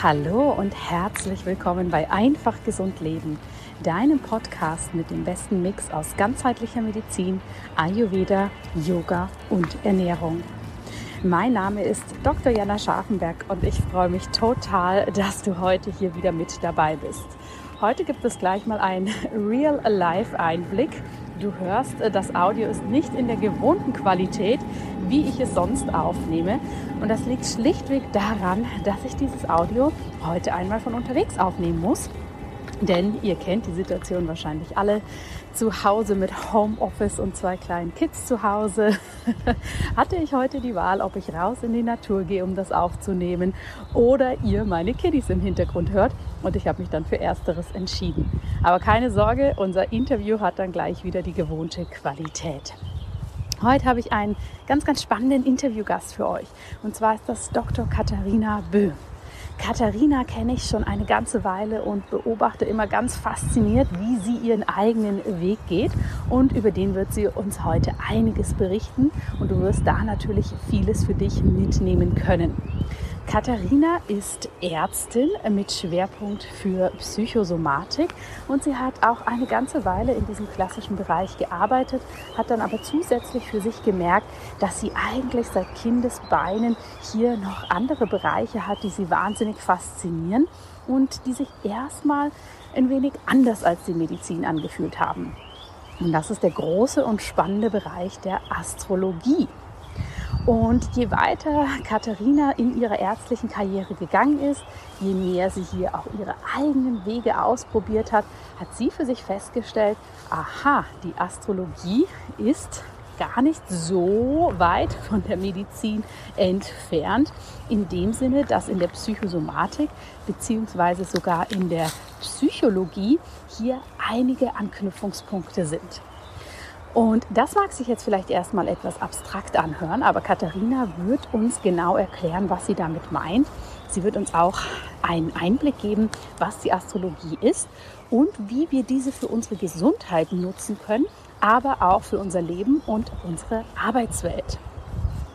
Hallo und herzlich willkommen bei Einfach Gesund Leben, deinem Podcast mit dem besten Mix aus ganzheitlicher Medizin, Ayurveda, Yoga und Ernährung. Mein Name ist Dr. Jana Scharfenberg und ich freue mich total, dass du heute hier wieder mit dabei bist. Heute gibt es gleich mal einen Real-Life-Einblick Du hörst, äh, das Audio ist nicht in der gewohnten Qualität, wie ich es sonst aufnehme. Und das liegt schlichtweg daran, dass ich dieses Audio heute einmal von unterwegs aufnehmen muss. Denn ihr kennt die Situation wahrscheinlich alle. Zu Hause mit Homeoffice und zwei kleinen Kids zu Hause hatte ich heute die Wahl, ob ich raus in die Natur gehe, um das aufzunehmen, oder ihr meine Kiddies im Hintergrund hört. Und ich habe mich dann für Ersteres entschieden. Aber keine Sorge, unser Interview hat dann gleich wieder die gewohnte Qualität. Heute habe ich einen ganz, ganz spannenden Interviewgast für euch. Und zwar ist das Dr. Katharina Böhm. Katharina kenne ich schon eine ganze Weile und beobachte immer ganz fasziniert, wie sie ihren eigenen Weg geht. Und über den wird sie uns heute einiges berichten. Und du wirst da natürlich vieles für dich mitnehmen können. Katharina ist Ärztin mit Schwerpunkt für Psychosomatik und sie hat auch eine ganze Weile in diesem klassischen Bereich gearbeitet, hat dann aber zusätzlich für sich gemerkt, dass sie eigentlich seit Kindesbeinen hier noch andere Bereiche hat, die sie wahnsinnig faszinieren und die sich erstmal ein wenig anders als die Medizin angefühlt haben. Und das ist der große und spannende Bereich der Astrologie. Und je weiter Katharina in ihrer ärztlichen Karriere gegangen ist, je mehr sie hier auch ihre eigenen Wege ausprobiert hat, hat sie für sich festgestellt, aha, die Astrologie ist gar nicht so weit von der Medizin entfernt, in dem Sinne, dass in der Psychosomatik beziehungsweise sogar in der Psychologie hier einige Anknüpfungspunkte sind. Und das mag sich jetzt vielleicht erstmal etwas abstrakt anhören, aber Katharina wird uns genau erklären, was sie damit meint. Sie wird uns auch einen Einblick geben, was die Astrologie ist und wie wir diese für unsere Gesundheit nutzen können, aber auch für unser Leben und unsere Arbeitswelt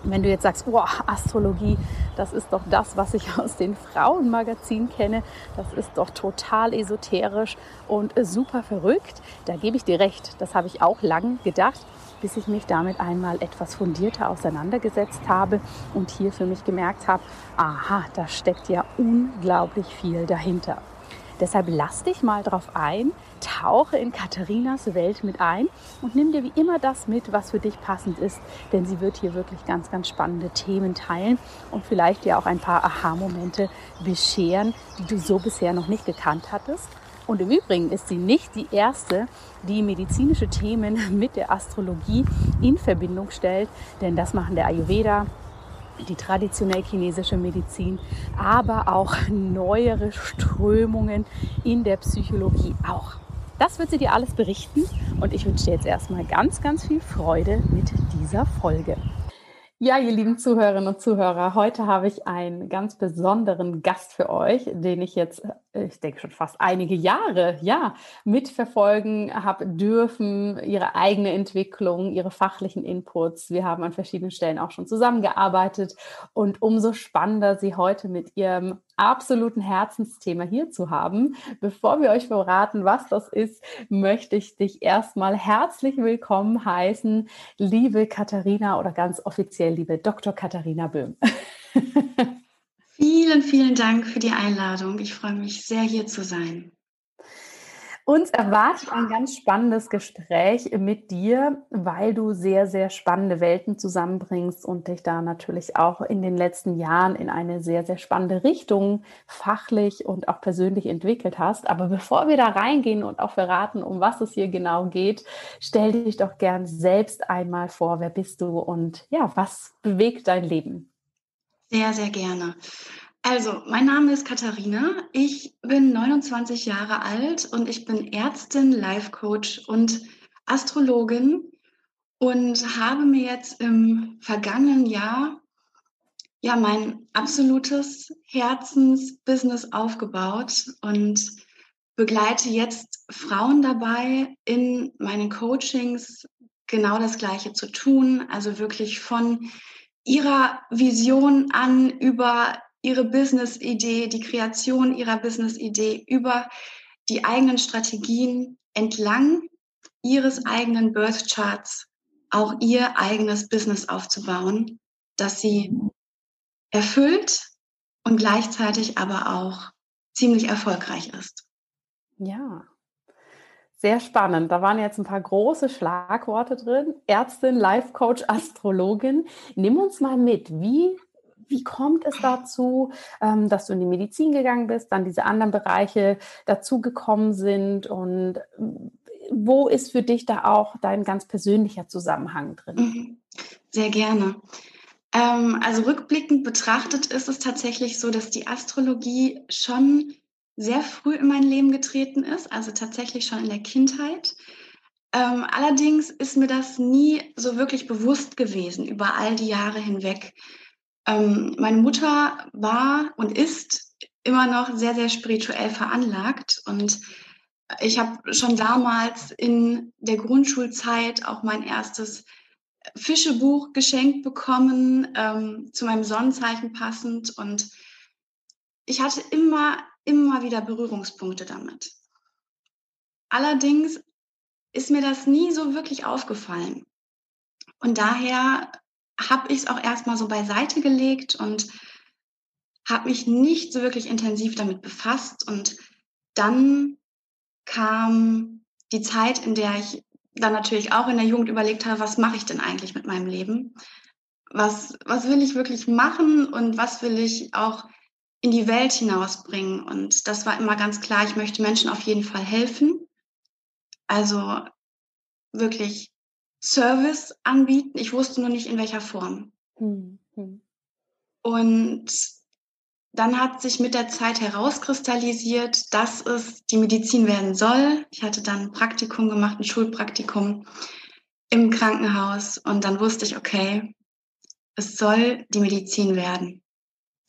wenn du jetzt sagst, oh, Astrologie, das ist doch das, was ich aus den Frauenmagazinen kenne, das ist doch total esoterisch und super verrückt, da gebe ich dir recht. Das habe ich auch lang gedacht, bis ich mich damit einmal etwas fundierter auseinandergesetzt habe und hier für mich gemerkt habe, aha, da steckt ja unglaublich viel dahinter. Deshalb lass dich mal drauf ein, tauche in Katharinas Welt mit ein und nimm dir wie immer das mit, was für dich passend ist, denn sie wird hier wirklich ganz, ganz spannende Themen teilen und vielleicht dir auch ein paar Aha-Momente bescheren, die du so bisher noch nicht gekannt hattest. Und im Übrigen ist sie nicht die erste, die medizinische Themen mit der Astrologie in Verbindung stellt, denn das machen der Ayurveda, die traditionell chinesische Medizin, aber auch neuere Strömungen in der Psychologie auch. Das wird sie dir alles berichten und ich wünsche dir jetzt erstmal ganz, ganz viel Freude mit dieser Folge. Ja, ihr lieben Zuhörerinnen und Zuhörer, heute habe ich einen ganz besonderen Gast für euch, den ich jetzt, ich denke schon fast einige Jahre, ja, mitverfolgen habe dürfen, ihre eigene Entwicklung, ihre fachlichen Inputs. Wir haben an verschiedenen Stellen auch schon zusammengearbeitet und umso spannender, sie heute mit ihrem absoluten Herzensthema hier zu haben. Bevor wir euch verraten, was das ist, möchte ich dich erstmal herzlich willkommen heißen, liebe Katharina oder ganz offiziell liebe Dr. Katharina Böhm. vielen, vielen Dank für die Einladung. Ich freue mich sehr, hier zu sein. Uns erwartet ein ganz spannendes Gespräch mit dir, weil du sehr, sehr spannende Welten zusammenbringst und dich da natürlich auch in den letzten Jahren in eine sehr, sehr spannende Richtung fachlich und auch persönlich entwickelt hast. Aber bevor wir da reingehen und auch verraten, um was es hier genau geht, stell dich doch gern selbst einmal vor. Wer bist du und ja, was bewegt dein Leben? Sehr, sehr gerne. Also, mein Name ist Katharina. Ich bin 29 Jahre alt und ich bin Ärztin, Life Coach und Astrologin und habe mir jetzt im vergangenen Jahr ja mein absolutes Herzensbusiness aufgebaut und begleite jetzt Frauen dabei in meinen Coachings genau das Gleiche zu tun, also wirklich von ihrer Vision an über ihre Business-Idee, die Kreation ihrer Business-Idee über die eigenen Strategien entlang ihres eigenen Birth Charts auch ihr eigenes Business aufzubauen, das sie erfüllt und gleichzeitig aber auch ziemlich erfolgreich ist. Ja, sehr spannend. Da waren jetzt ein paar große Schlagworte drin. Ärztin, Life Coach, Astrologin. Nimm uns mal mit. Wie wie kommt es dazu, ähm, dass du in die Medizin gegangen bist, dann diese anderen Bereiche dazugekommen sind und äh, wo ist für dich da auch dein ganz persönlicher Zusammenhang drin? Mhm. Sehr gerne. Ähm, also rückblickend betrachtet ist es tatsächlich so, dass die Astrologie schon sehr früh in mein Leben getreten ist, also tatsächlich schon in der Kindheit. Ähm, allerdings ist mir das nie so wirklich bewusst gewesen über all die Jahre hinweg. Ähm, meine Mutter war und ist immer noch sehr, sehr spirituell veranlagt und ich habe schon damals in der Grundschulzeit auch mein erstes Fischebuch geschenkt bekommen, ähm, zu meinem Sonnenzeichen passend und ich hatte immer, immer wieder Berührungspunkte damit. Allerdings ist mir das nie so wirklich aufgefallen. Und daher habe ich es auch erstmal so beiseite gelegt und habe mich nicht so wirklich intensiv damit befasst. Und dann kam die Zeit, in der ich dann natürlich auch in der Jugend überlegt habe, was mache ich denn eigentlich mit meinem Leben? Was, was will ich wirklich machen und was will ich auch in die Welt hinausbringen? Und das war immer ganz klar, ich möchte Menschen auf jeden Fall helfen. Also wirklich Service anbieten. Ich wusste nur nicht, in welcher Form. Mhm. Und dann hat sich mit der Zeit herauskristallisiert, dass es die Medizin werden soll. Ich hatte dann ein Praktikum gemacht, ein Schulpraktikum im Krankenhaus. Und dann wusste ich, okay, es soll die Medizin werden.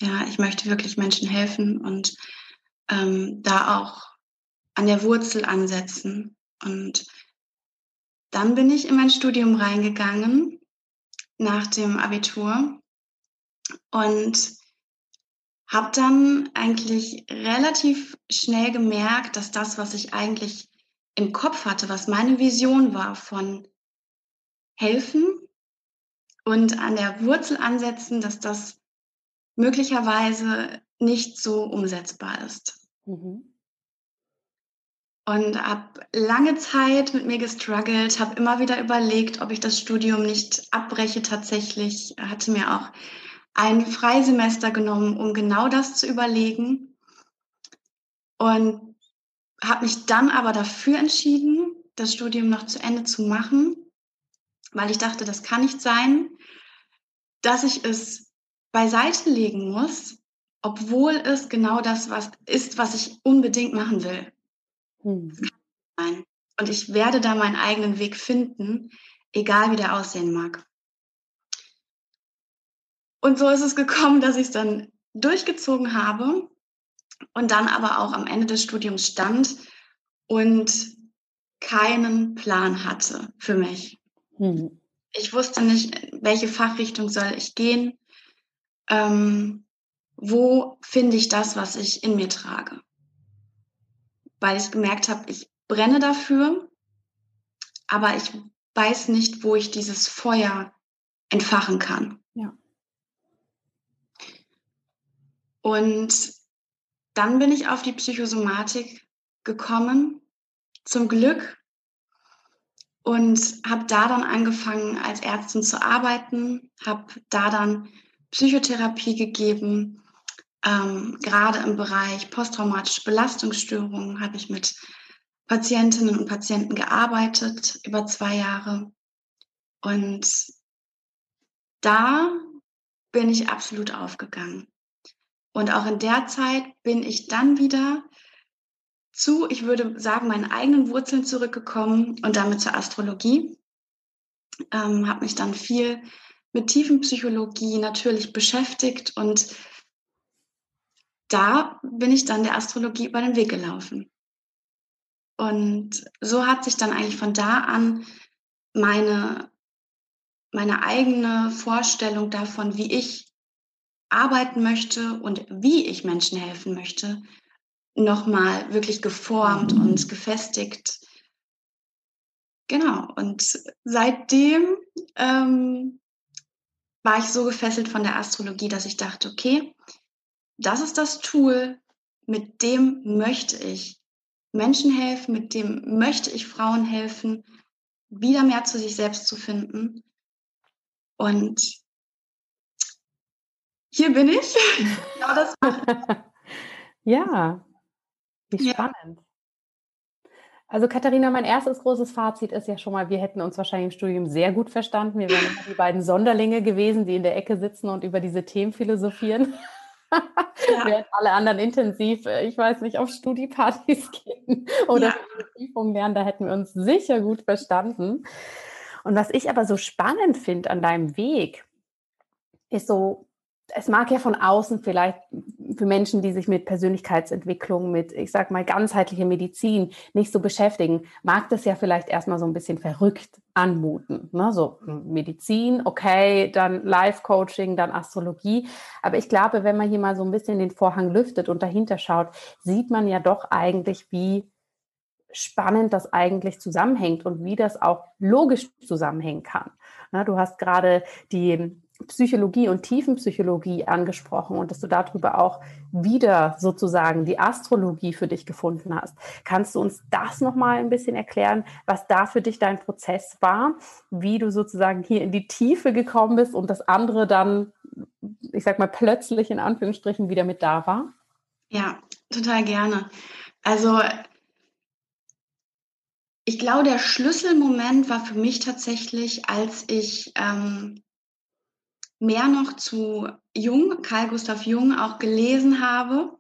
Ja, ich möchte wirklich Menschen helfen und ähm, da auch an der Wurzel ansetzen. Und dann bin ich in mein Studium reingegangen nach dem Abitur und habe dann eigentlich relativ schnell gemerkt, dass das, was ich eigentlich im Kopf hatte, was meine Vision war von helfen und an der Wurzel ansetzen, dass das möglicherweise nicht so umsetzbar ist. Mhm und habe lange Zeit mit mir gestruggelt, habe immer wieder überlegt, ob ich das Studium nicht abbreche tatsächlich. Hatte mir auch ein Freisemester genommen, um genau das zu überlegen. Und habe mich dann aber dafür entschieden, das Studium noch zu Ende zu machen, weil ich dachte, das kann nicht sein, dass ich es beiseite legen muss, obwohl es genau das was ist, was ich unbedingt machen will. Hm. Und ich werde da meinen eigenen Weg finden, egal wie der aussehen mag. Und so ist es gekommen, dass ich es dann durchgezogen habe und dann aber auch am Ende des Studiums stand und keinen Plan hatte für mich. Hm. Ich wusste nicht, welche Fachrichtung soll ich gehen, ähm, wo finde ich das, was ich in mir trage. Weil ich gemerkt habe, ich brenne dafür, aber ich weiß nicht, wo ich dieses Feuer entfachen kann. Ja. Und dann bin ich auf die Psychosomatik gekommen, zum Glück, und habe da dann angefangen, als Ärztin zu arbeiten, habe da dann Psychotherapie gegeben. Ähm, gerade im Bereich posttraumatische Belastungsstörungen habe ich mit Patientinnen und Patienten gearbeitet über zwei Jahre. Und da bin ich absolut aufgegangen. Und auch in der Zeit bin ich dann wieder zu, ich würde sagen, meinen eigenen Wurzeln zurückgekommen und damit zur Astrologie. Ähm, habe mich dann viel mit Tiefenpsychologie natürlich beschäftigt und da bin ich dann der Astrologie über den Weg gelaufen. Und so hat sich dann eigentlich von da an meine, meine eigene Vorstellung davon, wie ich arbeiten möchte und wie ich Menschen helfen möchte, nochmal wirklich geformt und gefestigt. Genau, und seitdem ähm, war ich so gefesselt von der Astrologie, dass ich dachte, okay, das ist das Tool, mit dem möchte ich Menschen helfen, mit dem möchte ich Frauen helfen, wieder mehr zu sich selbst zu finden. Und hier bin ich. genau das ja, wie spannend. Ja. Also Katharina, mein erstes großes Fazit ist ja schon mal, wir hätten uns wahrscheinlich im Studium sehr gut verstanden. Wir wären immer die beiden Sonderlinge gewesen, die in der Ecke sitzen und über diese Themen philosophieren. Ja. Während alle anderen intensiv, äh, ich weiß nicht, auf Studiepartys gehen oder ja. Prüfungen lernen, da hätten wir uns sicher gut verstanden. Und was ich aber so spannend finde an deinem Weg, ist so, es mag ja von außen vielleicht für Menschen, die sich mit Persönlichkeitsentwicklung, mit, ich sag mal, ganzheitlicher Medizin nicht so beschäftigen, mag das ja vielleicht erstmal so ein bisschen verrückt anmuten. Ne? So Medizin, okay, dann Life-Coaching, dann Astrologie. Aber ich glaube, wenn man hier mal so ein bisschen den Vorhang lüftet und dahinter schaut, sieht man ja doch eigentlich, wie spannend das eigentlich zusammenhängt und wie das auch logisch zusammenhängen kann. Ne? Du hast gerade die Psychologie und Tiefenpsychologie angesprochen und dass du darüber auch wieder sozusagen die Astrologie für dich gefunden hast. Kannst du uns das nochmal ein bisschen erklären, was da für dich dein Prozess war, wie du sozusagen hier in die Tiefe gekommen bist und das andere dann, ich sag mal, plötzlich in Anführungsstrichen wieder mit da war? Ja, total gerne. Also ich glaube, der Schlüsselmoment war für mich tatsächlich, als ich ähm, mehr noch zu Jung, Karl Gustav Jung, auch gelesen habe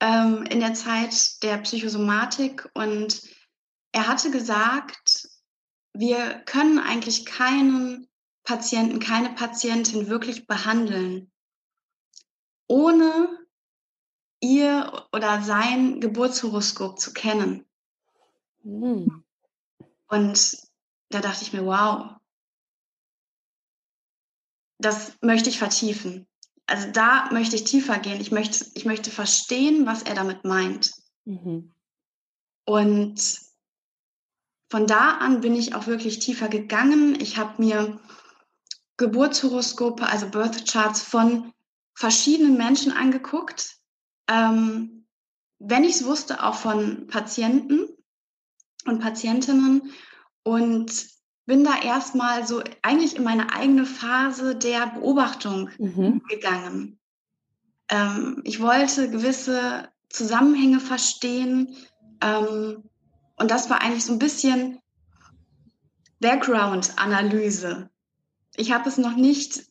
ähm, in der Zeit der Psychosomatik. Und er hatte gesagt, wir können eigentlich keinen Patienten, keine Patientin wirklich behandeln, ohne ihr oder sein Geburtshoroskop zu kennen. Mhm. Und da dachte ich mir, wow, das möchte ich vertiefen. Also da möchte ich tiefer gehen. Ich möchte, ich möchte verstehen, was er damit meint. Mhm. Und von da an bin ich auch wirklich tiefer gegangen. Ich habe mir Geburtshoroskope, also Birth Charts von verschiedenen Menschen angeguckt. Ähm, wenn ich es wusste, auch von Patienten und Patientinnen. Und bin da erstmal so eigentlich in meine eigene Phase der Beobachtung mhm. gegangen. Ähm, ich wollte gewisse Zusammenhänge verstehen. Ähm, und das war eigentlich so ein bisschen Background-Analyse. Ich habe es noch nicht,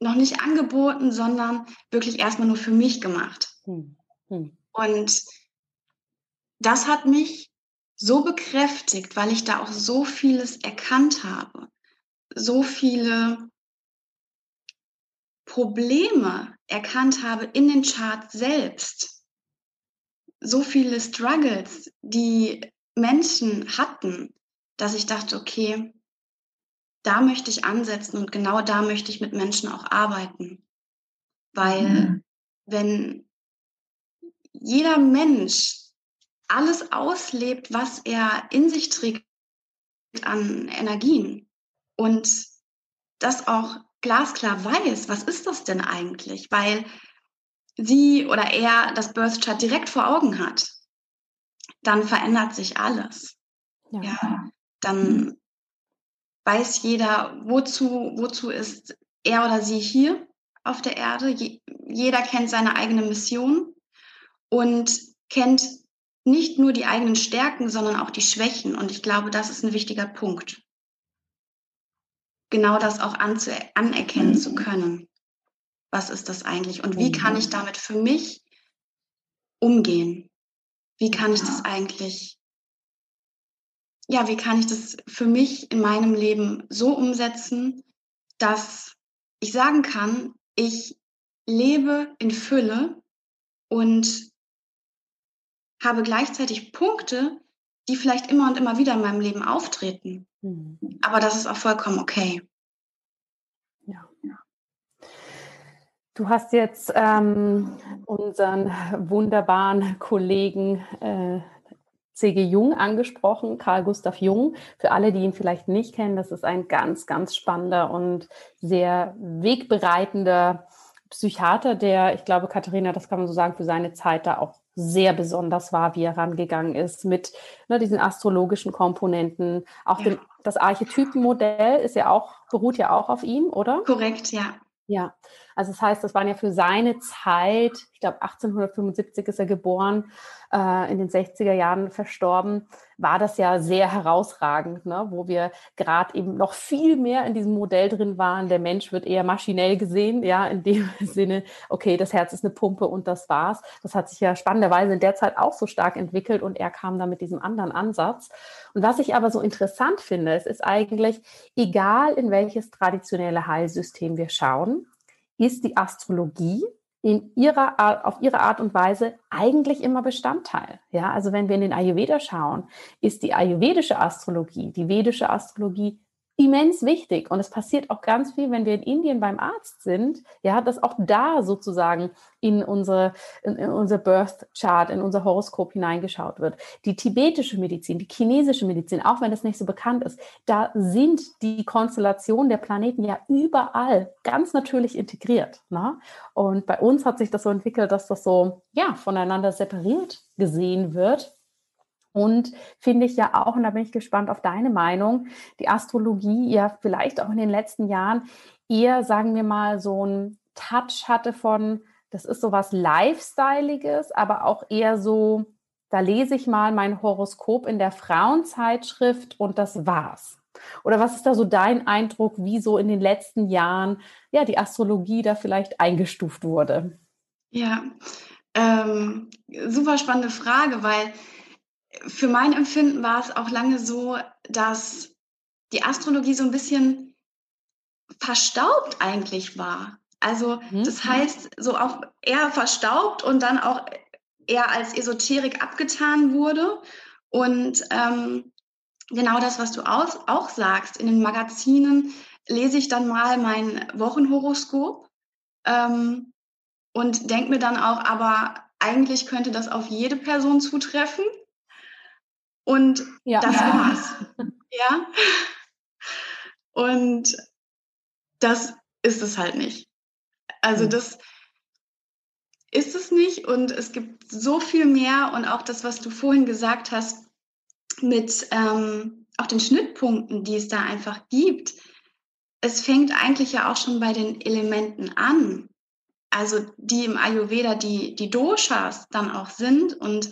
noch nicht angeboten, sondern wirklich erstmal nur für mich gemacht. Mhm. Und das hat mich so bekräftigt, weil ich da auch so vieles erkannt habe, so viele Probleme erkannt habe in den Charts selbst, so viele Struggles, die Menschen hatten, dass ich dachte, okay, da möchte ich ansetzen und genau da möchte ich mit Menschen auch arbeiten. Weil mhm. wenn jeder Mensch alles auslebt, was er in sich trägt an Energien und das auch glasklar weiß, was ist das denn eigentlich? Weil sie oder er das Birth Chart direkt vor Augen hat, dann verändert sich alles. Ja. ja dann weiß jeder, wozu, wozu ist er oder sie hier auf der Erde. Je, jeder kennt seine eigene Mission und kennt nicht nur die eigenen Stärken, sondern auch die Schwächen. Und ich glaube, das ist ein wichtiger Punkt. Genau das auch anerkennen mhm. zu können. Was ist das eigentlich? Und wie kann ich mhm. damit für mich umgehen? Wie kann ich das eigentlich, ja, wie kann ich das für mich in meinem Leben so umsetzen, dass ich sagen kann, ich lebe in Fülle und habe gleichzeitig Punkte, die vielleicht immer und immer wieder in meinem Leben auftreten. Mhm. Aber das ist auch vollkommen okay. Ja. Du hast jetzt ähm, unseren wunderbaren Kollegen äh, C.G. Jung angesprochen, Karl Gustav Jung. Für alle, die ihn vielleicht nicht kennen, das ist ein ganz, ganz spannender und sehr wegbereitender Psychiater, der, ich glaube, Katharina, das kann man so sagen, für seine Zeit da auch sehr besonders war, wie er rangegangen ist mit ne, diesen astrologischen Komponenten. Auch ja. dem, das Archetypenmodell ist ja auch, beruht ja auch auf ihm, oder? Korrekt, ja. Ja, also das heißt, das waren ja für seine Zeit, ich glaube 1875 ist er geboren, äh, in den 60er Jahren verstorben, war das ja sehr herausragend, ne? wo wir gerade eben noch viel mehr in diesem Modell drin waren. Der Mensch wird eher maschinell gesehen, ja, in dem Sinne, okay, das Herz ist eine Pumpe und das war's. Das hat sich ja spannenderweise in der Zeit auch so stark entwickelt und er kam da mit diesem anderen Ansatz. Und was ich aber so interessant finde, es ist eigentlich, egal in welches traditionelle Heilsystem wir schauen, ist die Astrologie in ihrer auf ihre Art und Weise eigentlich immer Bestandteil. Ja, also wenn wir in den Ayurveda schauen, ist die ayurvedische Astrologie, die vedische Astrologie immens wichtig. Und es passiert auch ganz viel, wenn wir in Indien beim Arzt sind, ja, dass auch da sozusagen in unsere, in, in unser Birth Chart, in unser Horoskop hineingeschaut wird. Die tibetische Medizin, die chinesische Medizin, auch wenn das nicht so bekannt ist, da sind die Konstellationen der Planeten ja überall ganz natürlich integriert. Ne? Und bei uns hat sich das so entwickelt, dass das so, ja, voneinander separiert gesehen wird. Und finde ich ja auch, und da bin ich gespannt auf deine Meinung, die Astrologie ja vielleicht auch in den letzten Jahren eher, sagen wir mal, so ein Touch hatte von, das ist so was Lifestyleiges, aber auch eher so, da lese ich mal mein Horoskop in der Frauenzeitschrift und das war's. Oder was ist da so dein Eindruck, wie so in den letzten Jahren ja die Astrologie da vielleicht eingestuft wurde? Ja, ähm, super spannende Frage, weil für mein Empfinden war es auch lange so, dass die Astrologie so ein bisschen verstaubt eigentlich war. Also mhm. das heißt, so auch eher verstaubt und dann auch eher als Esoterik abgetan wurde. Und ähm, genau das, was du aus, auch sagst, in den Magazinen lese ich dann mal mein Wochenhoroskop ähm, und denke mir dann auch, aber eigentlich könnte das auf jede Person zutreffen. Und ja. das war's. ja. Und das ist es halt nicht. Also das ist es nicht und es gibt so viel mehr und auch das, was du vorhin gesagt hast mit ähm, auch den Schnittpunkten, die es da einfach gibt. Es fängt eigentlich ja auch schon bei den Elementen an. Also die im Ayurveda die, die Doshas dann auch sind und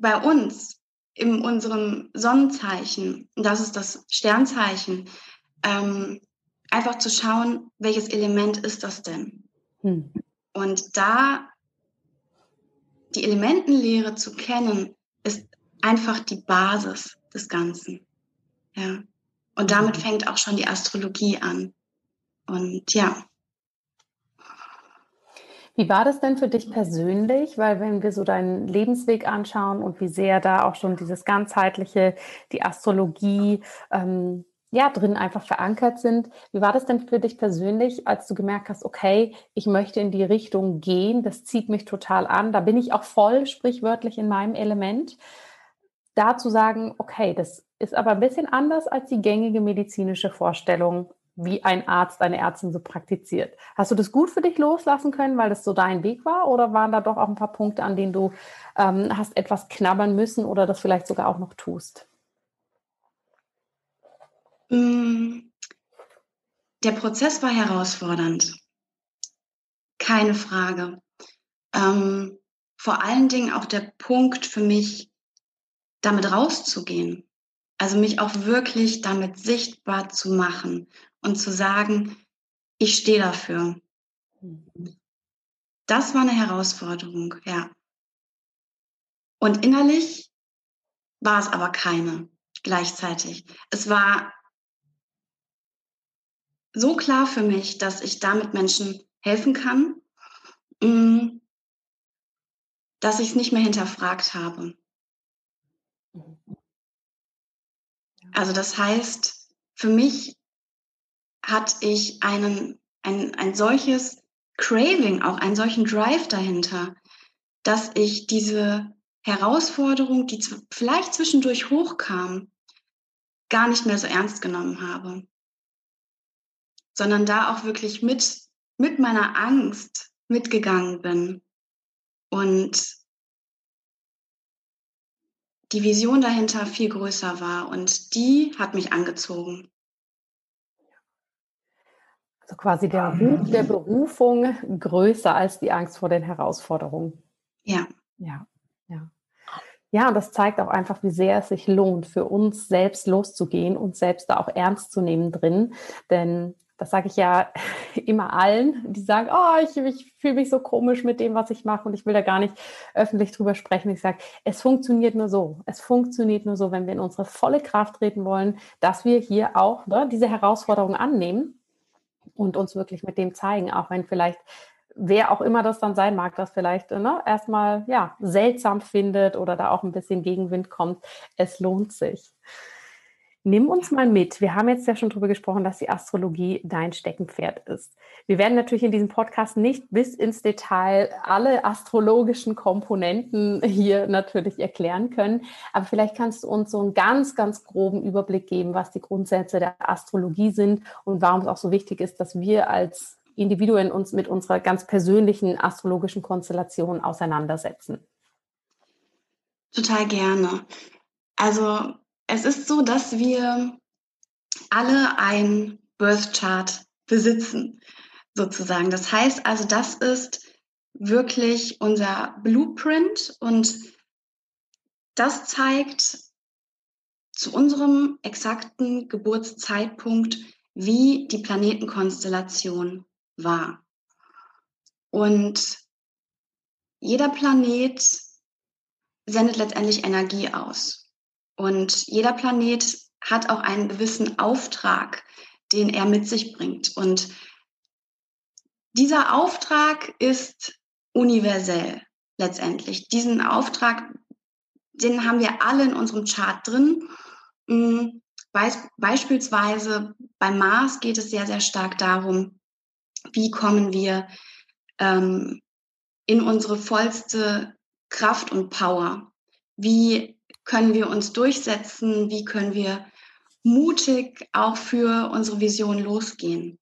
bei uns in unserem Sonnenzeichen, das ist das Sternzeichen, ähm, einfach zu schauen, welches Element ist das denn? Hm. Und da die Elementenlehre zu kennen, ist einfach die Basis des Ganzen. Ja. Und damit hm. fängt auch schon die Astrologie an. Und ja, Wie war das denn für dich persönlich? Weil wenn wir so deinen Lebensweg anschauen und wie sehr da auch schon dieses ganzheitliche, die Astrologie, ähm, ja, drin einfach verankert sind. Wie war das denn für dich persönlich, als du gemerkt hast, okay, ich möchte in die Richtung gehen, das zieht mich total an, da bin ich auch voll sprichwörtlich in meinem Element, da zu sagen, okay, das ist aber ein bisschen anders als die gängige medizinische Vorstellung, wie ein Arzt, eine Ärztin so praktiziert. Hast du das gut für dich loslassen können, weil das so dein Weg war? Oder waren da doch auch ein paar Punkte, an denen du ähm, hast etwas knabbern müssen oder das vielleicht sogar auch noch tust? Mm, der Prozess war herausfordernd. Keine Frage. Ähm, vor allen Dingen auch der Punkt für mich, damit rauszugehen. Also mich auch wirklich damit sichtbar zu machen und zu sagen, ich stehe dafür. Das war eine Herausforderung, ja. Und innerlich war es aber keine gleichzeitig. Es war so klar für mich, dass ich damit Menschen helfen kann, mm, dass ich es nicht mehr hinterfragt habe. Also das heißt, für mich hatte ich einen, ein, ein solches Craving, auch einen solchen Drive dahinter, dass ich diese Herausforderung, die vielleicht zwischendurch hochkam, gar nicht mehr so ernst genommen habe. Sondern da auch wirklich mit, mit meiner Angst mitgegangen bin. Und die Vision dahinter viel größer war und die hat mich angezogen. Also quasi der Ruf der Berufung größer als die Angst vor den Herausforderungen. Ja. Ja, ja. Ja, und das zeigt auch einfach, wie sehr es sich lohnt, für uns selbst loszugehen und selbst da auch ernst zu nehmen drin. Denn das sage ich ja immer allen, die sagen, oh, ich, ich fühle mich so komisch mit dem, was ich mache und ich will da gar nicht öffentlich drüber sprechen. Ich sage, es funktioniert nur so. Es funktioniert nur so, wenn wir in unsere volle Kraft treten wollen, dass wir hier auch ne, diese Herausforderung annehmen und uns wirklich mit dem zeigen, auch wenn vielleicht wer auch immer das dann sein mag, das vielleicht ne, erstmal ja, seltsam findet oder da auch ein bisschen Gegenwind kommt. Es lohnt sich. Nimm uns mal mit. Wir haben jetzt ja schon darüber gesprochen, dass die Astrologie dein Steckenpferd ist. Wir werden natürlich in diesem Podcast nicht bis ins Detail alle astrologischen Komponenten hier natürlich erklären können. Aber vielleicht kannst du uns so einen ganz, ganz groben Überblick geben, was die Grundsätze der Astrologie sind und warum es auch so wichtig ist, dass wir als Individuen uns mit unserer ganz persönlichen astrologischen Konstellation auseinandersetzen. Total gerne. Also es ist so, dass wir alle ein Birth Chart besitzen, sozusagen. Das heißt also, das ist wirklich unser Blueprint und das zeigt zu unserem exakten Geburtszeitpunkt, wie die Planetenkonstellation war. Und jeder Planet sendet letztendlich Energie aus. Und jeder Planet hat auch einen gewissen Auftrag, den er mit sich bringt. Und dieser Auftrag ist universell letztendlich. Diesen Auftrag, den haben wir alle in unserem Chart drin. Hm, beispielsweise beim Mars geht es sehr, sehr stark darum, wie kommen wir ähm, in unsere vollste Kraft und Power? Wie können wir uns durchsetzen? Wie können wir mutig auch für unsere Vision losgehen?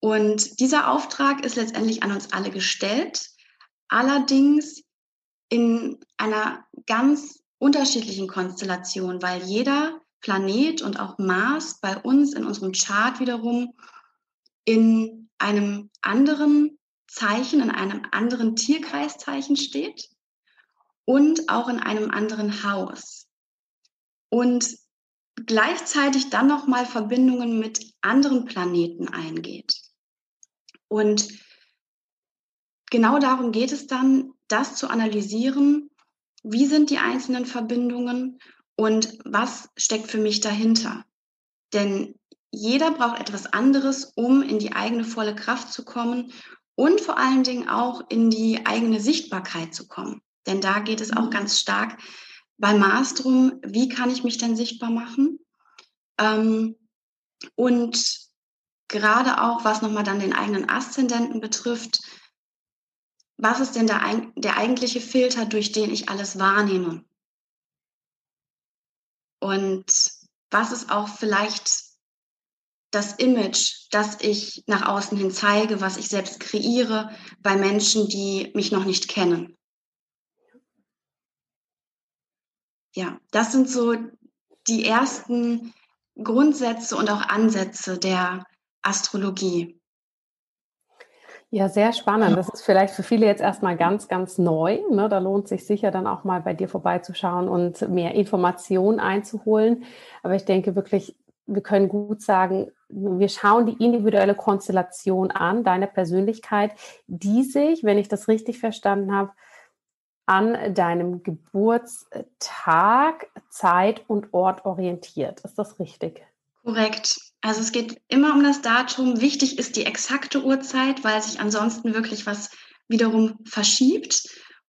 Und dieser Auftrag ist letztendlich an uns alle gestellt, allerdings in einer ganz unterschiedlichen Konstellation, weil jeder Planet und auch Mars bei uns in unserem Chart wiederum in einem anderen Zeichen, in einem anderen Tierkreiszeichen steht und auch in einem anderen Haus. Und gleichzeitig dann nochmal Verbindungen mit anderen Planeten eingeht. Und genau darum geht es dann, das zu analysieren, wie sind die einzelnen Verbindungen und was steckt für mich dahinter. Denn jeder braucht etwas anderes, um in die eigene volle Kraft zu kommen und vor allen Dingen auch in die eigene Sichtbarkeit zu kommen. Denn da geht es auch mhm. ganz stark bei Mars drum, wie kann ich mich denn sichtbar machen? Ähm, und gerade auch, was nochmal dann den eigenen Aszendenten betrifft, was ist denn der, der eigentliche Filter, durch den ich alles wahrnehme? Und was ist auch vielleicht das Image, das ich nach außen hin zeige, was ich selbst kreiere bei Menschen, die mich noch nicht kennen? Ja, das sind so die ersten Grundsätze und auch Ansätze der Astrologie. Ja, sehr spannend. Das ist vielleicht für viele jetzt erstmal ganz, ganz neu. Ne? Da lohnt sich sicher dann auch mal bei dir vorbeizuschauen und mehr Informationen einzuholen. Aber ich denke wirklich, wir können gut sagen, wir schauen die individuelle Konstellation an, deine Persönlichkeit, die sich, wenn ich das richtig verstanden habe, an deinem Geburtstag, Zeit und Ort orientiert. Ist das richtig? Korrekt. Also es geht immer um das Datum. Wichtig ist die exakte Uhrzeit, weil sich ansonsten wirklich was wiederum verschiebt.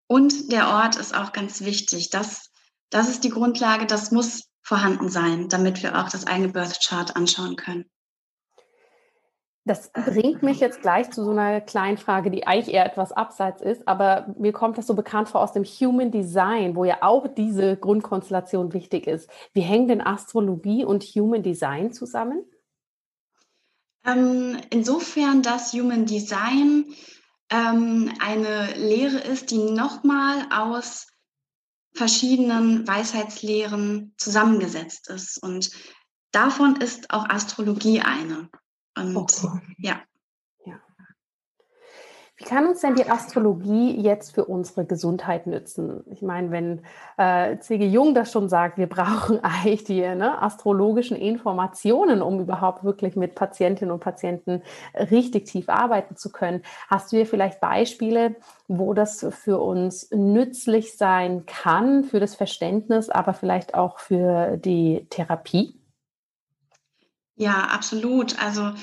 Und der Ort ist auch ganz wichtig. Das, das ist die Grundlage, das muss vorhanden sein, damit wir auch das eigene Birth Chart anschauen können. Das bringt mich jetzt gleich zu so einer kleinen Frage, die eigentlich eher etwas abseits ist, aber mir kommt das so bekannt vor aus dem Human Design, wo ja auch diese Grundkonstellation wichtig ist. Wie hängen denn Astrologie und Human Design zusammen? Ähm, insofern, dass Human Design ähm, eine Lehre ist, die nochmal aus verschiedenen Weisheitslehren zusammengesetzt ist. Und davon ist auch Astrologie eine. Und okay. ja. Wie kann uns denn die Astrologie jetzt für unsere Gesundheit nützen? Ich meine, wenn äh, C.G. Jung das schon sagt, wir brauchen eigentlich die ne, astrologischen Informationen, um überhaupt wirklich mit Patientinnen und Patienten richtig tief arbeiten zu können. Hast du hier vielleicht Beispiele, wo das für uns nützlich sein kann, für das Verständnis, aber vielleicht auch für die Therapie? Ja, absolut. Also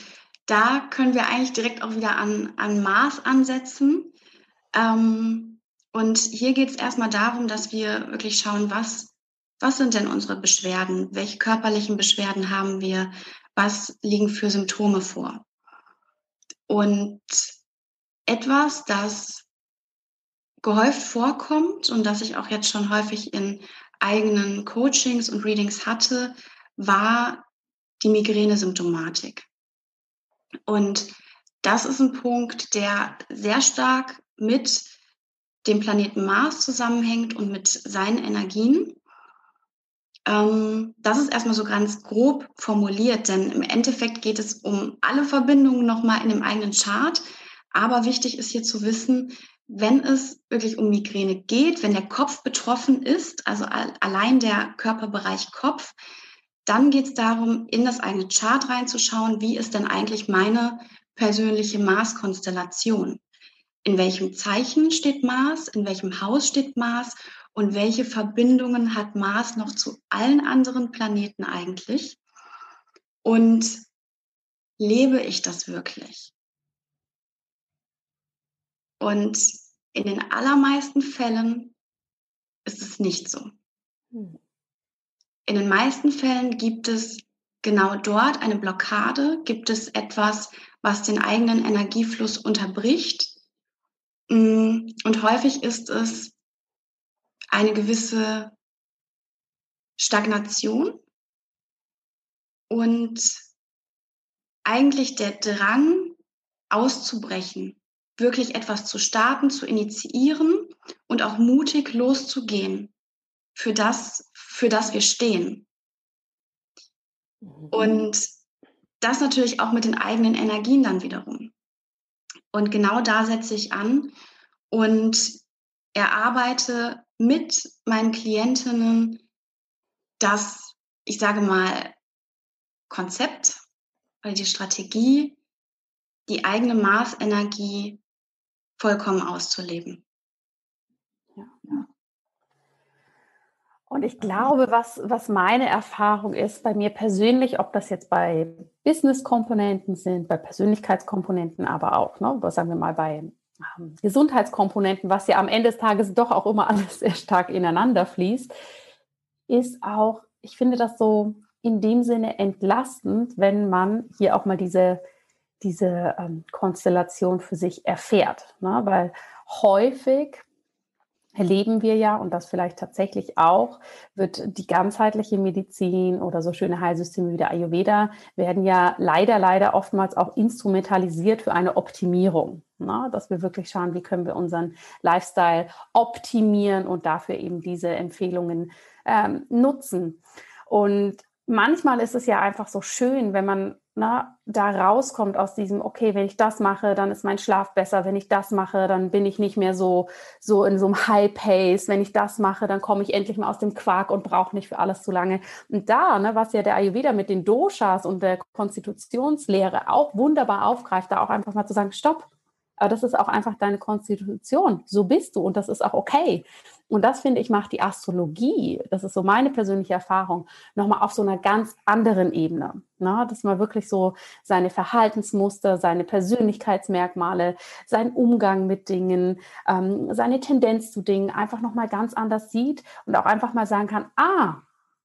da können wir eigentlich direkt auch wieder an, an Maß ansetzen. Ähm, und hier geht es erstmal darum, dass wir wirklich schauen, was, was sind denn unsere Beschwerden? Welche körperlichen Beschwerden haben wir? Was liegen für Symptome vor? Und etwas, das gehäuft vorkommt und das ich auch jetzt schon häufig in eigenen Coachings und Readings hatte, war die Migräne-Symptomatik. Und das ist ein Punkt, der sehr stark mit dem Planeten Mars zusammenhängt und mit seinen Energien. Ähm, das ist erstmal so ganz grob formuliert, denn im Endeffekt geht es um alle Verbindungen nochmal in dem eigenen Chart. Aber wichtig ist hier zu wissen, wenn es wirklich um Migräne geht, wenn der Kopf betroffen ist, also allein der Körperbereich Kopf, dann geht es darum, in das eigene Chart reinzuschauen, wie ist denn eigentlich meine persönliche Mars-Konstellation? In welchem Zeichen steht Mars? In welchem Haus steht Mars? Und welche Verbindungen hat Mars noch zu allen anderen Planeten eigentlich? Und lebe ich das wirklich? Und in den allermeisten Fällen ist es nicht so. Hm. In den meisten Fällen gibt es genau dort eine Blockade, gibt es etwas, was den eigenen Energiefluss unterbricht. Mm, und häufig ist es eine gewisse Stagnation und eigentlich der Drang auszubrechen, wirklich etwas zu starten, zu initiieren und auch mutig loszugehen für das, für das wir stehen. Mhm. Und das natürlich auch mit den eigenen Energien dann wiederum. Und genau da setze ich an und erarbeite mit meinen Klientinnen das, ich sage mal, Konzept oder die Strategie, die eigene Maßenergie vollkommen auszuleben. Ja, ja. Und ich glaube, was, was meine Erfahrung ist, bei mir persönlich, ob das jetzt bei Business-Komponenten sind, bei Persönlichkeitskomponenten aber auch, ne, sagen wir mal bei ähm, Gesundheitskomponenten, was ja am Ende des Tages doch auch immer alles sehr stark ineinander fließt, ist auch, ich finde das so in dem Sinne entlastend, wenn man hier auch mal diese, diese ähm, Konstellation für sich erfährt. Ne? Weil häufig erleben wir ja, und das vielleicht tatsächlich auch, wird die ganzheitliche Medizin oder so schöne Heilsysteme wie der Ayurveda werden ja leider, leider oftmals auch instrumentalisiert für eine Optimierung. Ne? Dass wir wirklich schauen, wie können wir unseren Lifestyle optimieren und dafür eben diese Empfehlungen ähm, nutzen. Und manchmal ist es ja einfach so schön, wenn man na, da rauskommt aus diesem, okay, wenn ich das mache, dann ist mein Schlaf besser, wenn ich das mache, dann bin ich nicht mehr so, so in so einem High Pace, wenn ich das mache, dann komme ich endlich mal aus dem Quark und brauche nicht für alles zu lange. Und da, ne, was ja der Ayurveda mit den Doshas und der Konstitutionslehre auch wunderbar aufgreift, da auch einfach mal zu sagen, stopp, aber das ist auch einfach deine Konstitution. So bist du und das ist auch okay. Und das finde ich macht die Astrologie, das ist so meine persönliche Erfahrung, nochmal auf so einer ganz anderen Ebene. Ne? Dass man wirklich so seine Verhaltensmuster, seine Persönlichkeitsmerkmale, seinen Umgang mit Dingen, ähm, seine Tendenz zu Dingen einfach nochmal ganz anders sieht und auch einfach mal sagen kann, ah,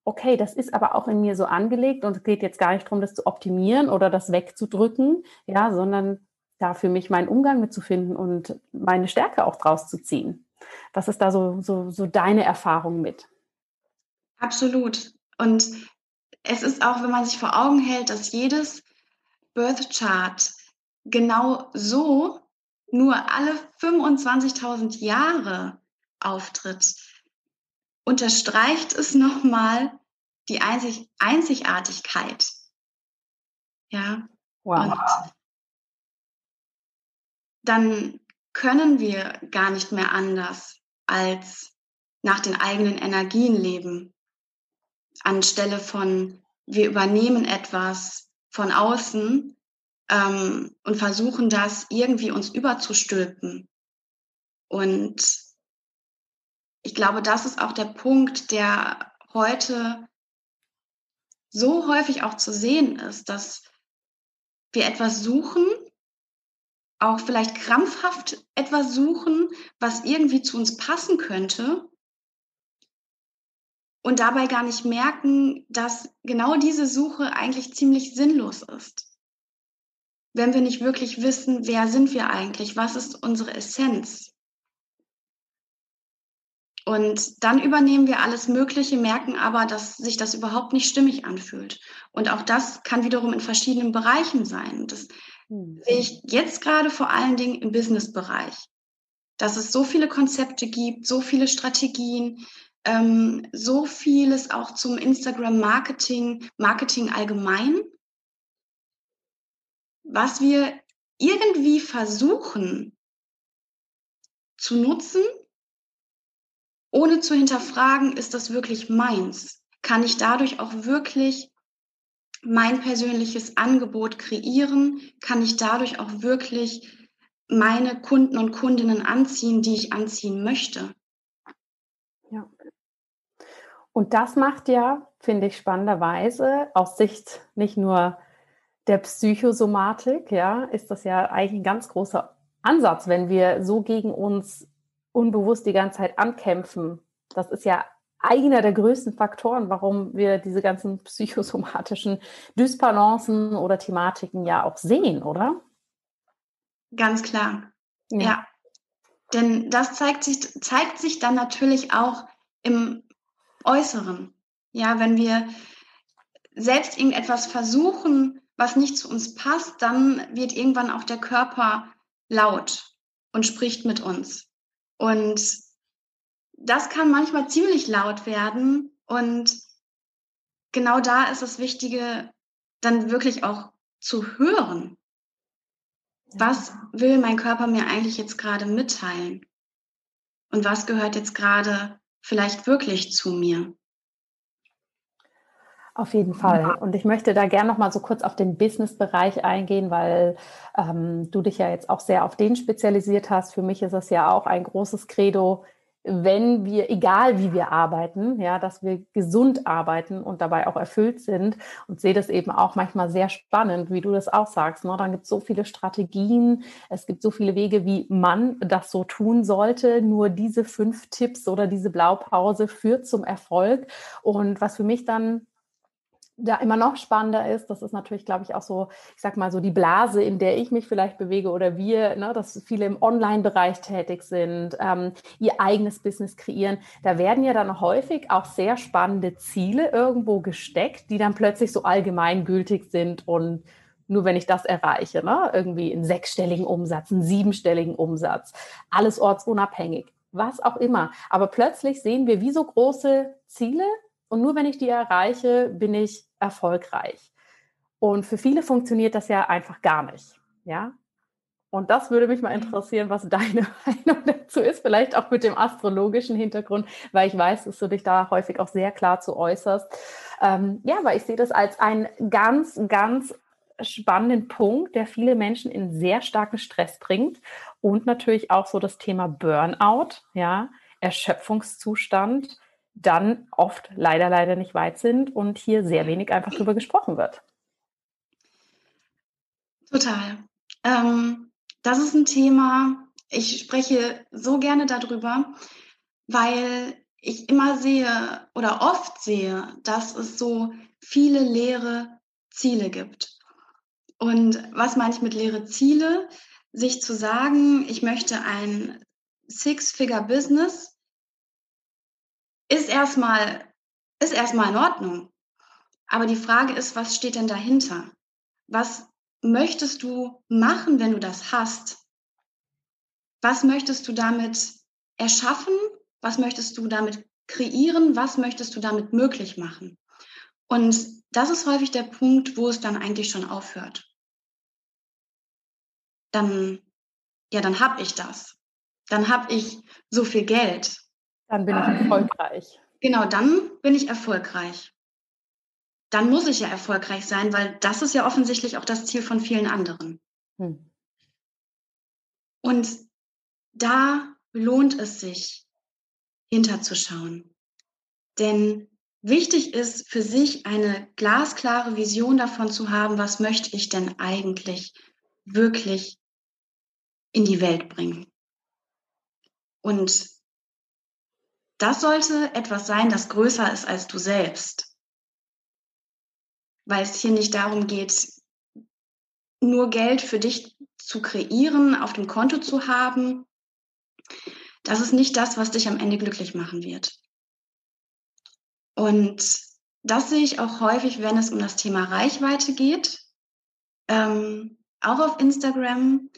okay, das ist aber auch in mir so angelegt und es geht jetzt gar nicht darum, das zu optimieren oder das wegzudrücken, ja, sondern da für mich meinen Umgang mitzufinden und meine Stärke auch draus zu ziehen. Was ist da so, so, so deine Erfahrung mit? Absolut. Und es ist auch, wenn man sich vor Augen hält, dass jedes Birth Chart genau so nur alle 25.000 Jahre auftritt, unterstreicht es nochmal die Einzig Einzigartigkeit. Ja. Wow. Und dann können wir gar nicht mehr anders als nach den eigenen Energien leben. Anstelle von, wir übernehmen etwas von außen ähm, und versuchen das irgendwie uns überzustülpen. Und ich glaube, das ist auch der Punkt, der heute so häufig auch zu sehen ist, dass wir etwas suchen, auch vielleicht krampfhaft etwas suchen, was irgendwie zu uns passen könnte und dabei gar nicht merken, dass genau diese Suche eigentlich ziemlich sinnlos ist. Wenn wir nicht wirklich wissen, wer sind wir eigentlich, was ist unsere Essenz. Und dann übernehmen wir alles Mögliche, merken aber, dass sich das überhaupt nicht stimmig anfühlt. Und auch das kann wiederum in verschiedenen Bereichen sein. Das hm. sehe ich jetzt gerade vor allen Dingen im Business-Bereich, dass es so viele Konzepte gibt, so viele Strategien, ähm, so vieles auch zum Instagram-Marketing, Marketing allgemein, was wir irgendwie versuchen zu nutzen, ohne zu hinterfragen, ist das wirklich meins? Kann ich dadurch auch wirklich mein persönliches Angebot kreieren? Kann ich dadurch auch wirklich meine Kunden und Kundinnen anziehen, die ich anziehen möchte? Ja. Und das macht ja, finde ich spannenderweise, aus Sicht nicht nur der Psychosomatik, ja, ist das ja eigentlich ein ganz großer Ansatz, wenn wir so gegen uns unbewusst die ganze Zeit ankämpfen. Das ist ja einer der größten Faktoren, warum wir diese ganzen psychosomatischen Dysbalancen oder Thematiken ja auch sehen, oder? Ganz klar. Ja. ja. Denn das zeigt sich, zeigt sich dann natürlich auch im Äußeren. Ja, wenn wir selbst irgendetwas versuchen, was nicht zu uns passt, dann wird irgendwann auch der Körper laut und spricht mit uns. Und das kann manchmal ziemlich laut werden und genau da ist das Wichtige, dann wirklich auch zu hören. Was will mein Körper mir eigentlich jetzt gerade mitteilen? Und was gehört jetzt gerade vielleicht wirklich zu mir? Auf jeden Fall. Und ich möchte da gerne noch mal so kurz auf den Business-Bereich eingehen, weil ähm, du dich ja jetzt auch sehr auf den spezialisiert hast. Für mich ist es ja auch ein großes Credo, wenn wir, egal wie wir arbeiten, ja, dass wir gesund arbeiten und dabei auch erfüllt sind und sehe das eben auch manchmal sehr spannend, wie du das auch sagst. Ne? Dann gibt es so viele Strategien, es gibt so viele Wege, wie man das so tun sollte. Nur diese fünf Tipps oder diese Blaupause führt zum Erfolg. Und was für mich dann da immer noch spannender ist, das ist natürlich, glaube ich, auch so, ich sag mal so die Blase, in der ich mich vielleicht bewege oder wir, ne, dass viele im Online-Bereich tätig sind, ähm, ihr eigenes Business kreieren. Da werden ja dann häufig auch sehr spannende Ziele irgendwo gesteckt, die dann plötzlich so allgemeingültig sind und nur wenn ich das erreiche, ne, irgendwie einen sechsstelligen Umsatz, einen siebenstelligen Umsatz, alles ortsunabhängig, was auch immer. Aber plötzlich sehen wir wie so große Ziele und nur wenn ich die erreiche, bin ich erfolgreich. Und für viele funktioniert das ja einfach gar nicht. Ja. Und das würde mich mal mhm. interessieren, was deine Meinung dazu ist, vielleicht auch mit dem astrologischen Hintergrund, weil ich weiß, dass du dich da häufig auch sehr klar zu äußerst. Ähm, ja, weil ich sehe das als einen ganz, ganz spannenden Punkt, der viele Menschen in sehr starken Stress bringt und natürlich auch so das Thema Burnout, ja, Erschöpfungszustand, dann oft leider, leider nicht weit sind und hier sehr wenig einfach drüber gesprochen wird. Total. Ähm, das ist ein Thema, ich spreche so gerne darüber, weil ich immer sehe oder oft sehe, dass es so viele leere Ziele gibt. Und was meine ich mit leere Ziele? Sich zu sagen, ich möchte ein Six-Figure-Business ist erstmal, ist erstmal in Ordnung. Aber die Frage ist, was steht denn dahinter? Was möchtest du machen, wenn du das hast? Was möchtest du damit erschaffen? Was möchtest du damit kreieren? Was möchtest du damit möglich machen? Und das ist häufig der Punkt, wo es dann eigentlich schon aufhört. Dann, ja, dann habe ich das. Dann habe ich so viel Geld. Dann bin ich erfolgreich. Genau, dann bin ich erfolgreich. Dann muss ich ja erfolgreich sein, weil das ist ja offensichtlich auch das Ziel von vielen anderen. Hm. Und da lohnt es sich, hinterzuschauen. Denn wichtig ist für sich eine glasklare Vision davon zu haben, was möchte ich denn eigentlich wirklich in die Welt bringen. Und das sollte etwas sein, das größer ist als du selbst. Weil es hier nicht darum geht, nur Geld für dich zu kreieren, auf dem Konto zu haben. Das ist nicht das, was dich am Ende glücklich machen wird. Und das sehe ich auch häufig, wenn es um das Thema Reichweite geht. Ähm, auch auf Instagram.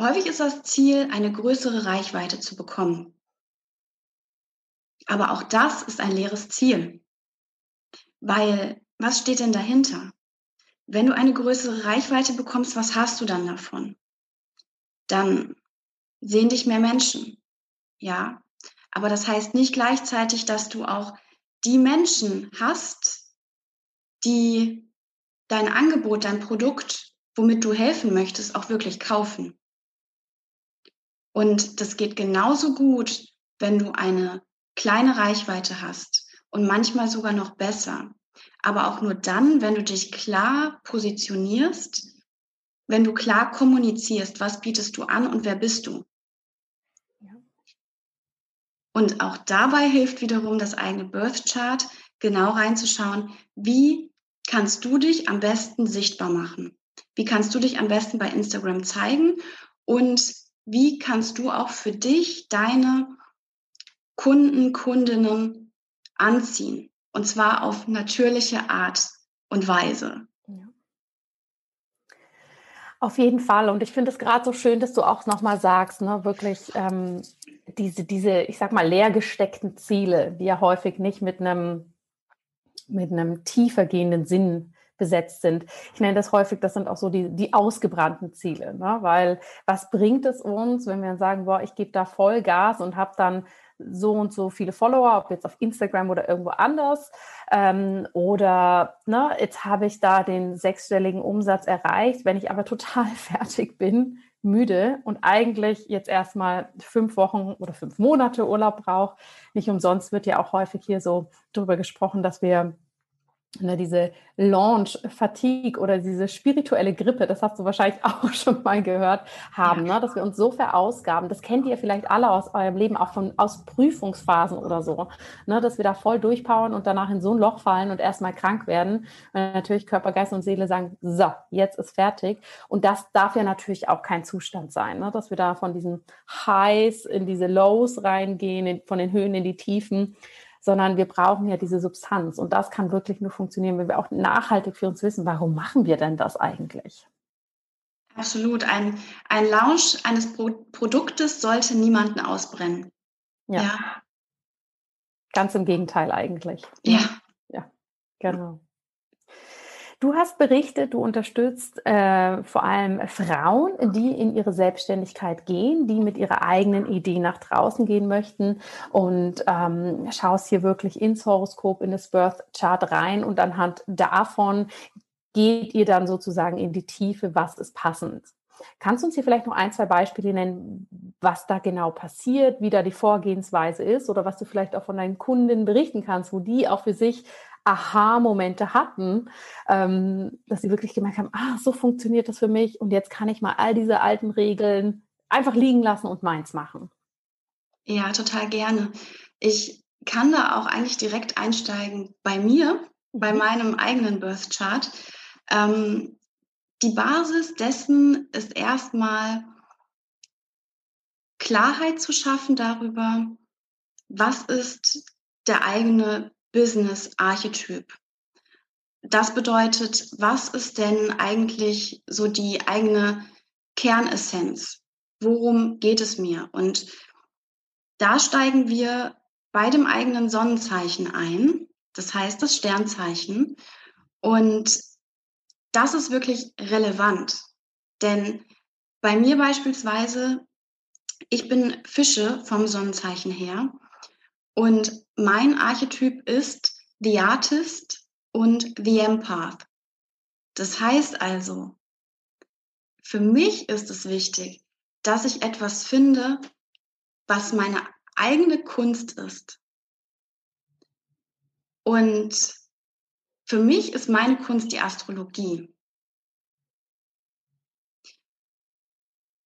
Häufig ist das Ziel, eine größere Reichweite zu bekommen. Aber auch das ist ein leeres Ziel. Weil, was steht denn dahinter? Wenn du eine größere Reichweite bekommst, was hast du dann davon? Dann sehen dich mehr Menschen. Ja. Aber das heißt nicht gleichzeitig, dass du auch die Menschen hast, die dein Angebot, dein Produkt, womit du helfen möchtest, auch wirklich kaufen. Und das geht genauso gut, wenn du eine kleine Reichweite hast und manchmal sogar noch besser. Aber auch nur dann, wenn du dich klar positionierst, wenn du klar kommunizierst, was bietest du an und wer bist du. Und auch dabei hilft wiederum das eigene Birth Chart, genau reinzuschauen, wie kannst du dich am besten sichtbar machen? Wie kannst du dich am besten bei Instagram zeigen? Und wie kannst du auch für dich deine Kunden, Kundinnen anziehen. Und zwar auf natürliche Art und Weise. Auf jeden Fall. Und ich finde es gerade so schön, dass du auch nochmal sagst, ne, wirklich ähm, diese, diese, ich sag mal, leer gesteckten Ziele, die ja häufig nicht mit einem, mit einem tiefer gehenden Sinn besetzt sind. Ich nenne das häufig, das sind auch so die, die ausgebrannten Ziele, ne? weil was bringt es uns, wenn wir sagen, boah, ich gebe da voll Gas und habe dann so und so viele Follower, ob jetzt auf Instagram oder irgendwo anders. Ähm, oder ne, jetzt habe ich da den sechsstelligen Umsatz erreicht. Wenn ich aber total fertig bin müde und eigentlich jetzt erstmal fünf Wochen oder fünf Monate Urlaub braucht. Nicht umsonst wird ja auch häufig hier so darüber gesprochen, dass wir ne, diese Launch-Fatigue oder diese spirituelle Grippe, das hast du wahrscheinlich auch schon mal gehört haben, ne, dass wir uns so verausgaben. Das kennt ihr vielleicht alle aus eurem Leben, auch von, aus Prüfungsphasen oder so, ne, dass wir da voll durchpowern und danach in so ein Loch fallen und erstmal krank werden. Und natürlich Körper, Geist und Seele sagen, so, jetzt ist fertig. Und das darf ja natürlich auch kein Zustand sein, ne, dass wir da von diesen Highs in diese Lows reingehen, in, von den Höhen in die Tiefen sondern wir brauchen ja diese Substanz. Und das kann wirklich nur funktionieren, wenn wir auch nachhaltig für uns wissen, warum machen wir denn das eigentlich? Absolut. Ein, ein Launch eines Pro Produktes sollte niemanden ausbrennen. Ja. ja. Ganz im Gegenteil eigentlich. Ja. Ja, genau. Du hast berichtet, du unterstützt äh, vor allem Frauen, die in ihre Selbstständigkeit gehen, die mit ihrer eigenen Idee nach draußen gehen möchten und ähm, schaust hier wirklich ins Horoskop, in das Birth Chart rein und anhand davon geht ihr dann sozusagen in die Tiefe, was ist passend. Kannst du uns hier vielleicht noch ein, zwei Beispiele nennen, was da genau passiert, wie da die Vorgehensweise ist oder was du vielleicht auch von deinen Kunden berichten kannst, wo die auch für sich Aha-Momente hatten, ähm, dass sie wirklich gemerkt haben, ah, so funktioniert das für mich und jetzt kann ich mal all diese alten Regeln einfach liegen lassen und meins machen. Ja, total gerne. Ich kann da auch eigentlich direkt einsteigen bei mir, bei mhm. meinem eigenen Birth Chart. Ähm, die Basis dessen ist erstmal Klarheit zu schaffen darüber, was ist der eigene Business-Archetyp. Das bedeutet, was ist denn eigentlich so die eigene Kernessenz? Worum geht es mir? Und da steigen wir bei dem eigenen Sonnenzeichen ein, das heißt das Sternzeichen. Und das ist wirklich relevant, denn bei mir beispielsweise, ich bin Fische vom Sonnenzeichen her und mein Archetyp ist The Artist und The Empath. Das heißt also, für mich ist es wichtig, dass ich etwas finde, was meine eigene Kunst ist. Und für mich ist meine Kunst die Astrologie.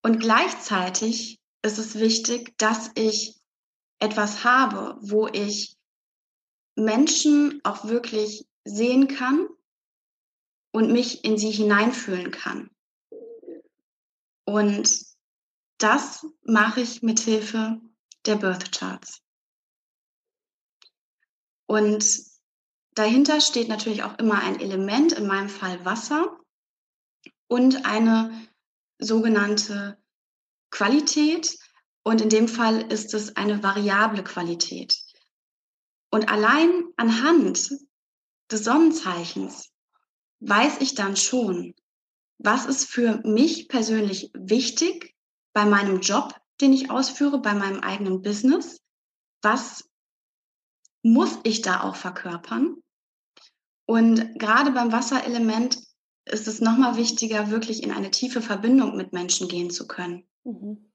Und gleichzeitig ist es wichtig, dass ich etwas habe, wo ich Menschen auch wirklich sehen kann und mich in sie hineinfühlen kann. Und das mache ich mit Hilfe der Birth Charts. Und dahinter steht natürlich auch immer ein Element, in meinem Fall Wasser und eine sogenannte Qualität, und in dem Fall ist es eine variable Qualität. Und allein anhand des Sonnenzeichens weiß ich dann schon, was ist für mich persönlich wichtig bei meinem Job, den ich ausführe, bei meinem eigenen Business. Was muss ich da auch verkörpern? Und gerade beim Wasserelement ist es nochmal wichtiger, wirklich in eine tiefe Verbindung mit Menschen gehen zu können. Mhm.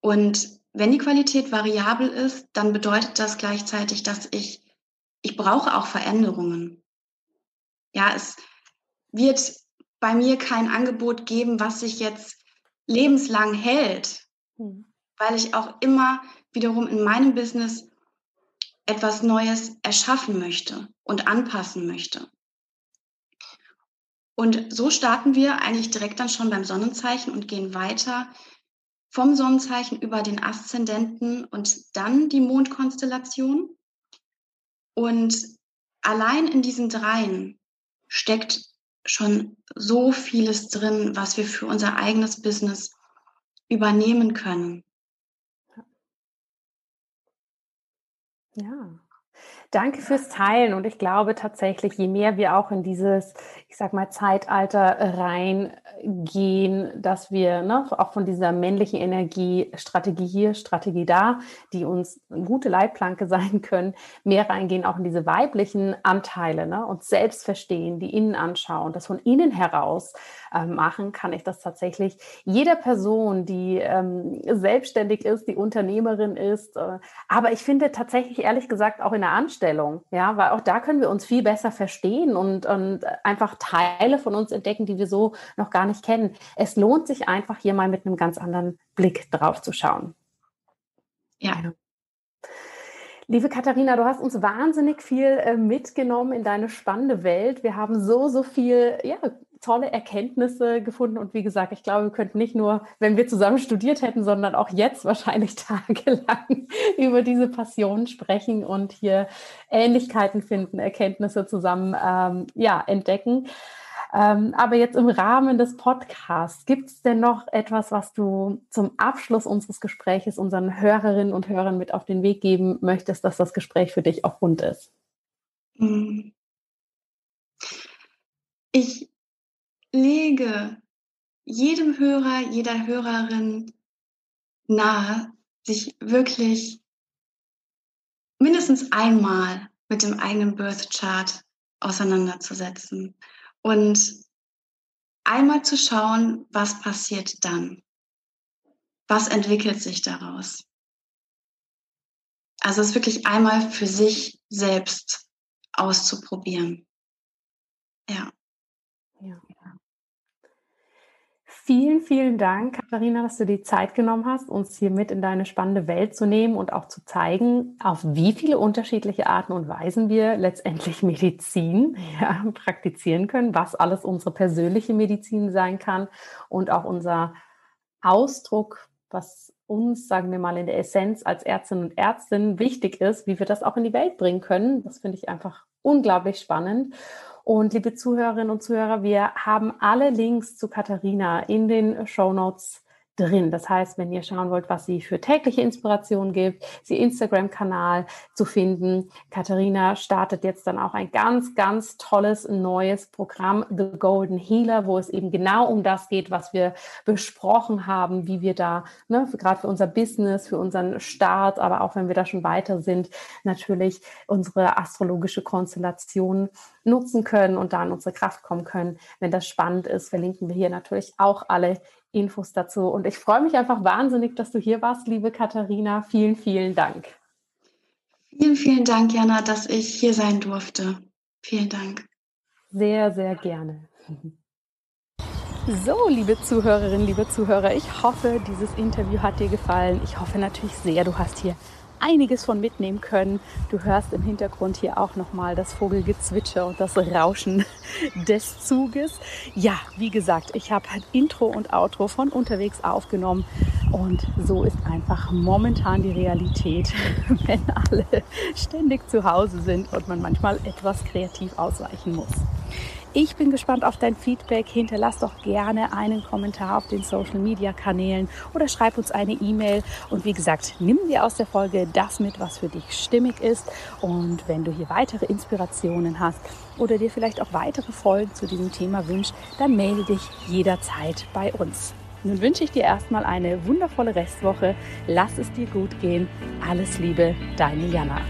Und wenn die Qualität variabel ist, dann bedeutet das gleichzeitig, dass ich, ich brauche auch Veränderungen. Ja, es wird bei mir kein Angebot geben, was sich jetzt lebenslang hält, mhm. weil ich auch immer wiederum in meinem Business etwas Neues erschaffen möchte und anpassen möchte. Und so starten wir eigentlich direkt dann schon beim Sonnenzeichen und gehen weiter vom Sonnenzeichen über den Aszendenten und dann die Mondkonstellation. Und allein in diesen dreien steckt schon so vieles drin, was wir für unser eigenes Business übernehmen können. Ja. Danke fürs Teilen. Und ich glaube tatsächlich, je mehr wir auch in dieses, ich sag mal, Zeitalter reingehen, dass wir ne, auch von dieser männlichen Energie, Strategie hier, Strategie da, die uns eine gute Leitplanke sein können, mehr reingehen, auch in diese weiblichen Anteile, ne, uns selbst verstehen, die innen anschauen, das von innen heraus äh, machen, kann ich das tatsächlich jeder Person, die ähm, selbstständig ist, die Unternehmerin ist, äh, aber ich finde tatsächlich ehrlich gesagt auch in der Anstellung, ja, weil auch da können wir uns viel besser verstehen und, und einfach Teile von uns entdecken, die wir so noch gar nicht kennen. Es lohnt sich einfach hier mal mit einem ganz anderen Blick drauf zu schauen. Ja. Liebe Katharina, du hast uns wahnsinnig viel äh, mitgenommen in deine spannende Welt. Wir haben so, so viel ja, tolle Erkenntnisse gefunden. Und wie gesagt, ich glaube, wir könnten nicht nur, wenn wir zusammen studiert hätten, sondern auch jetzt wahrscheinlich tagelang über diese Passion sprechen und hier Ähnlichkeiten finden, Erkenntnisse zusammen ähm, ja, entdecken. Ähm, aber jetzt im Rahmen des Podcasts, gibt es denn noch etwas, was du zum Abschluss unseres Gesprächs unseren Hörerinnen und Hörern mit auf den Weg geben möchtest, dass das Gespräch für dich auch rund ist? Hm. Ich lege jedem Hörer, jeder Hörerin nahe, sich wirklich mindestens einmal mit dem eigenen Birth Chart auseinanderzusetzen und einmal zu schauen, was passiert dann. Was entwickelt sich daraus? Also es wirklich einmal für sich selbst auszuprobieren. Ja. Vielen, vielen Dank, Katharina, dass du die Zeit genommen hast, uns hier mit in deine spannende Welt zu nehmen und auch zu zeigen, auf wie viele unterschiedliche Arten und Weisen wir letztendlich Medizin ja, praktizieren können, was alles unsere persönliche Medizin sein kann und auch unser Ausdruck, was uns, sagen wir mal, in der Essenz als Ärztinnen und Ärztin wichtig ist, wie wir das auch in die Welt bringen können. Das finde ich einfach unglaublich spannend. Und liebe Zuhörerinnen und Zuhörer, wir haben alle Links zu Katharina in den Show Notes drin. Das heißt, wenn ihr schauen wollt, was sie für tägliche Inspiration gibt, sie Instagram-Kanal zu finden. Katharina startet jetzt dann auch ein ganz, ganz tolles neues Programm, The Golden Healer, wo es eben genau um das geht, was wir besprochen haben, wie wir da, ne, gerade für unser Business, für unseren Start, aber auch wenn wir da schon weiter sind, natürlich unsere astrologische Konstellation nutzen können und da in unsere Kraft kommen können. Wenn das spannend ist, verlinken wir hier natürlich auch alle Infos dazu. Und ich freue mich einfach wahnsinnig, dass du hier warst, liebe Katharina. Vielen, vielen Dank. Vielen, vielen Dank, Jana, dass ich hier sein durfte. Vielen Dank. Sehr, sehr gerne. So, liebe Zuhörerinnen, liebe Zuhörer, ich hoffe, dieses Interview hat dir gefallen. Ich hoffe natürlich sehr, du hast hier einiges von mitnehmen können. Du hörst im Hintergrund hier auch nochmal das Vogelgezwitscher und das Rauschen des Zuges. Ja, wie gesagt, ich habe Intro und Outro von unterwegs aufgenommen und so ist einfach momentan die Realität, wenn alle ständig zu Hause sind und man manchmal etwas kreativ ausweichen muss. Ich bin gespannt auf dein Feedback. Hinterlass doch gerne einen Kommentar auf den Social Media Kanälen oder schreib uns eine E-Mail. Und wie gesagt, nimm dir aus der Folge das mit, was für dich stimmig ist. Und wenn du hier weitere Inspirationen hast oder dir vielleicht auch weitere Folgen zu diesem Thema wünschst, dann melde dich jederzeit bei uns. Nun wünsche ich dir erstmal eine wundervolle Restwoche. Lass es dir gut gehen. Alles Liebe, deine Jana.